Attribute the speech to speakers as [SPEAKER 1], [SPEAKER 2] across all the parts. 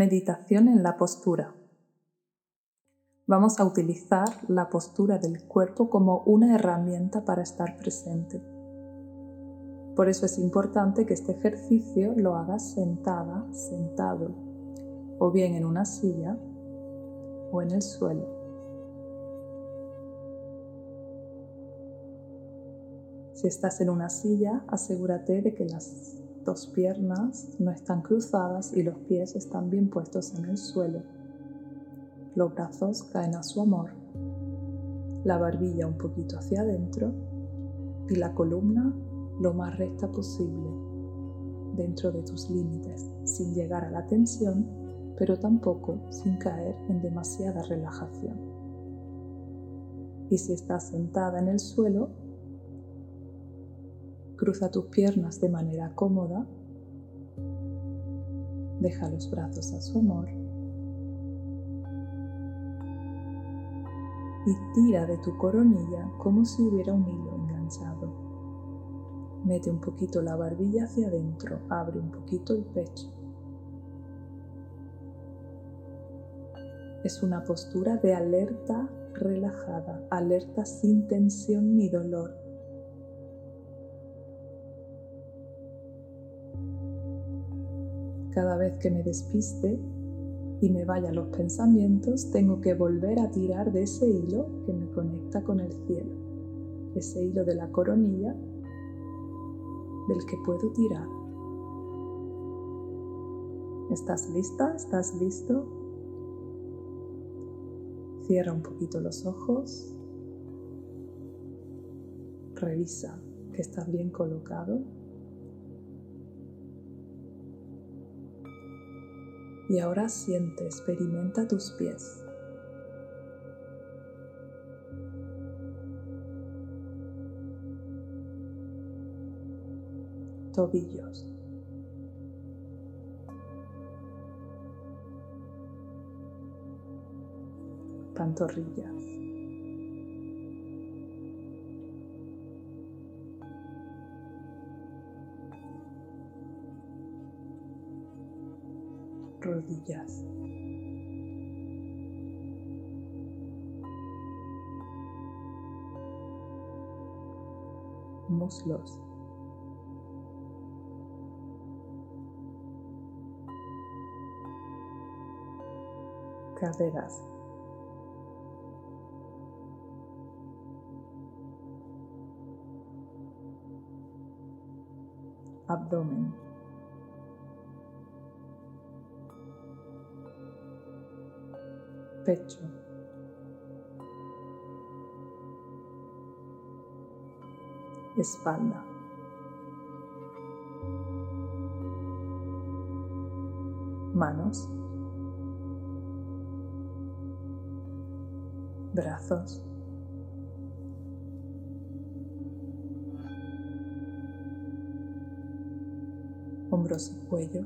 [SPEAKER 1] Meditación en la postura. Vamos a utilizar la postura del cuerpo como una herramienta para estar presente. Por eso es importante que este ejercicio lo hagas sentada, sentado, o bien en una silla o en el suelo. Si estás en una silla, asegúrate de que las dos piernas no están cruzadas y los pies están bien puestos en el suelo. Los brazos caen a su amor, la barbilla un poquito hacia adentro y la columna lo más recta posible, dentro de tus límites, sin llegar a la tensión, pero tampoco sin caer en demasiada relajación. Y si estás sentada en el suelo, cruza tus piernas de manera cómoda, deja los brazos a su amor y tira de tu coronilla como si hubiera un hilo enganchado. Mete un poquito la barbilla hacia adentro, abre un poquito el pecho. Es una postura de alerta relajada, alerta sin tensión ni dolor. Cada vez que me despiste y me vayan los pensamientos, tengo que volver a tirar de ese hilo que me conecta con el cielo, ese hilo de la coronilla del que puedo tirar. ¿Estás lista? ¿Estás listo? Cierra un poquito los ojos. Revisa que estás bien colocado. Y ahora siente, experimenta tus pies. tobillos. Pantorrillas. Rodillas. muslos. caderas. Abdomen. Pecho. Espalda. Manos. brazos, hombros cuello,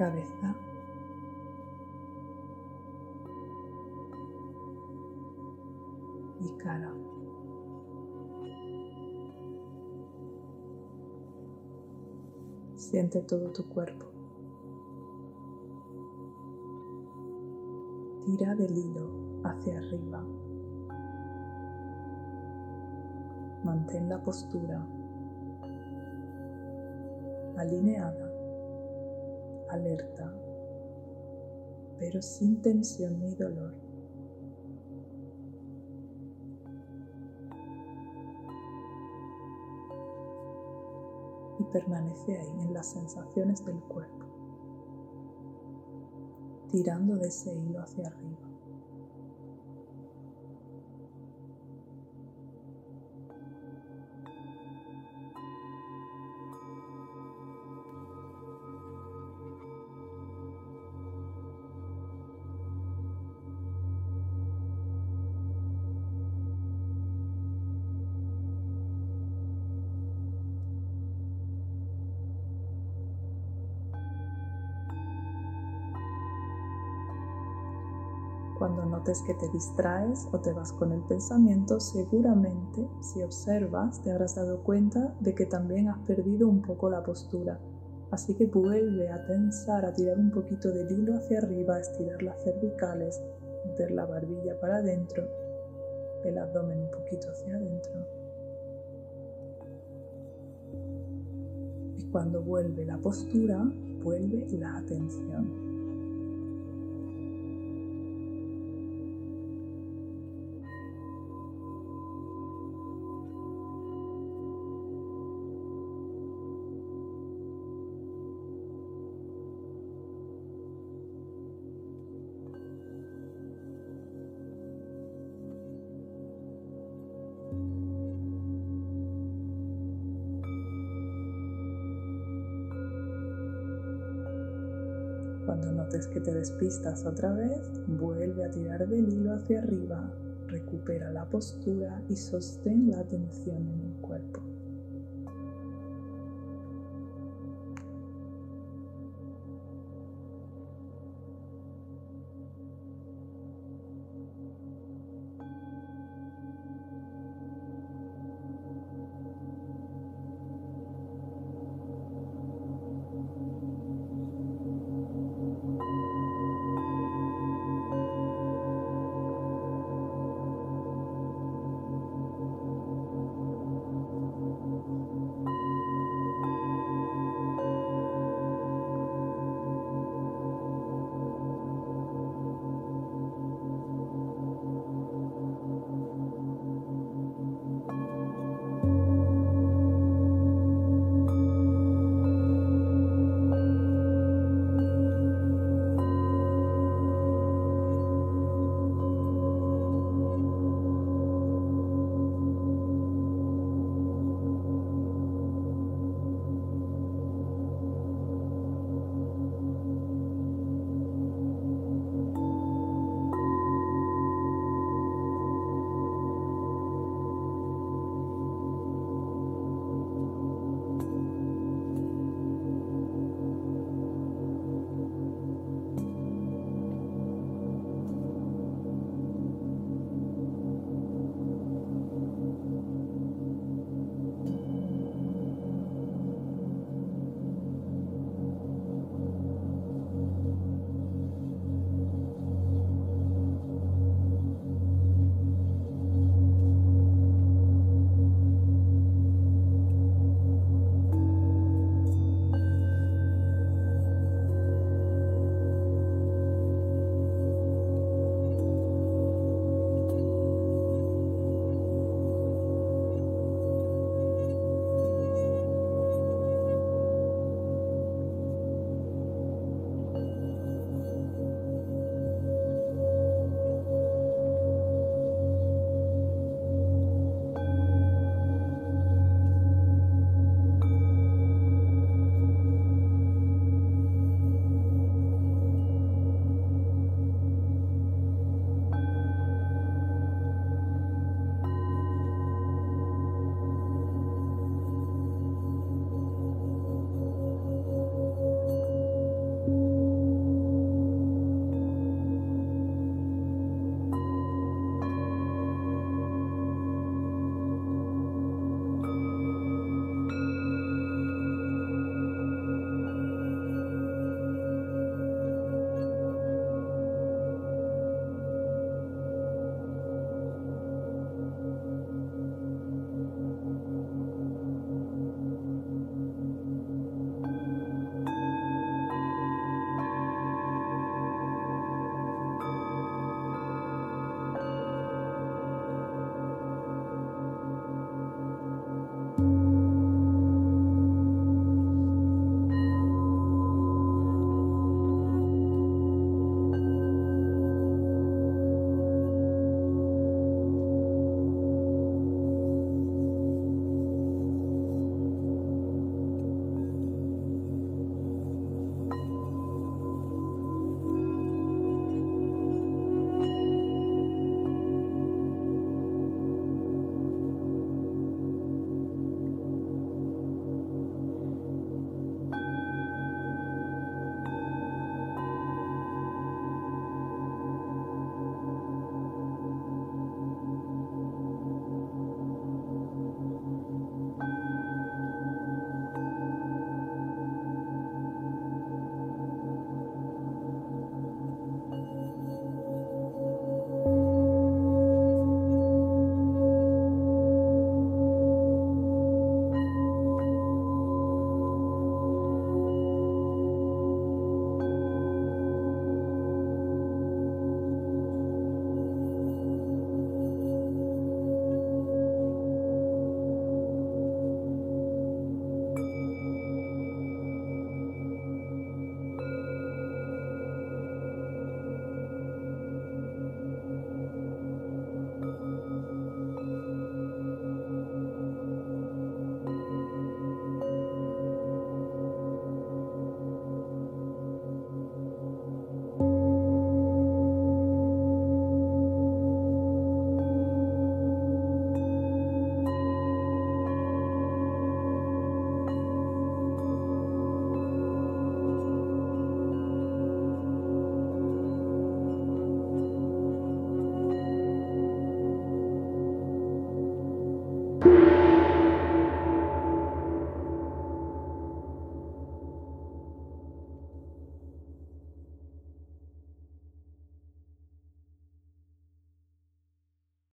[SPEAKER 1] cabeza, y cara. Siente todo tu cuerpo. Tira del hilo hacia arriba. Mantén la postura alineada, alerta, pero sin tensión ni dolor. permanece ahí en las sensaciones del cuerpo, tirando de ese hilo hacia arriba. Cuando notes que te distraes o te vas con el pensamiento, seguramente si observas te habrás dado cuenta de que también has perdido un poco la postura. Así que vuelve a tensar, a tirar un poquito del hilo hacia arriba, a estirar las cervicales, meter la barbilla para adentro, el abdomen un poquito hacia adentro. Y cuando vuelve la postura, vuelve la atención. Cuando notes que te despistas otra vez, vuelve a tirar del hilo hacia arriba, recupera la postura y sostén la atención en el cuerpo.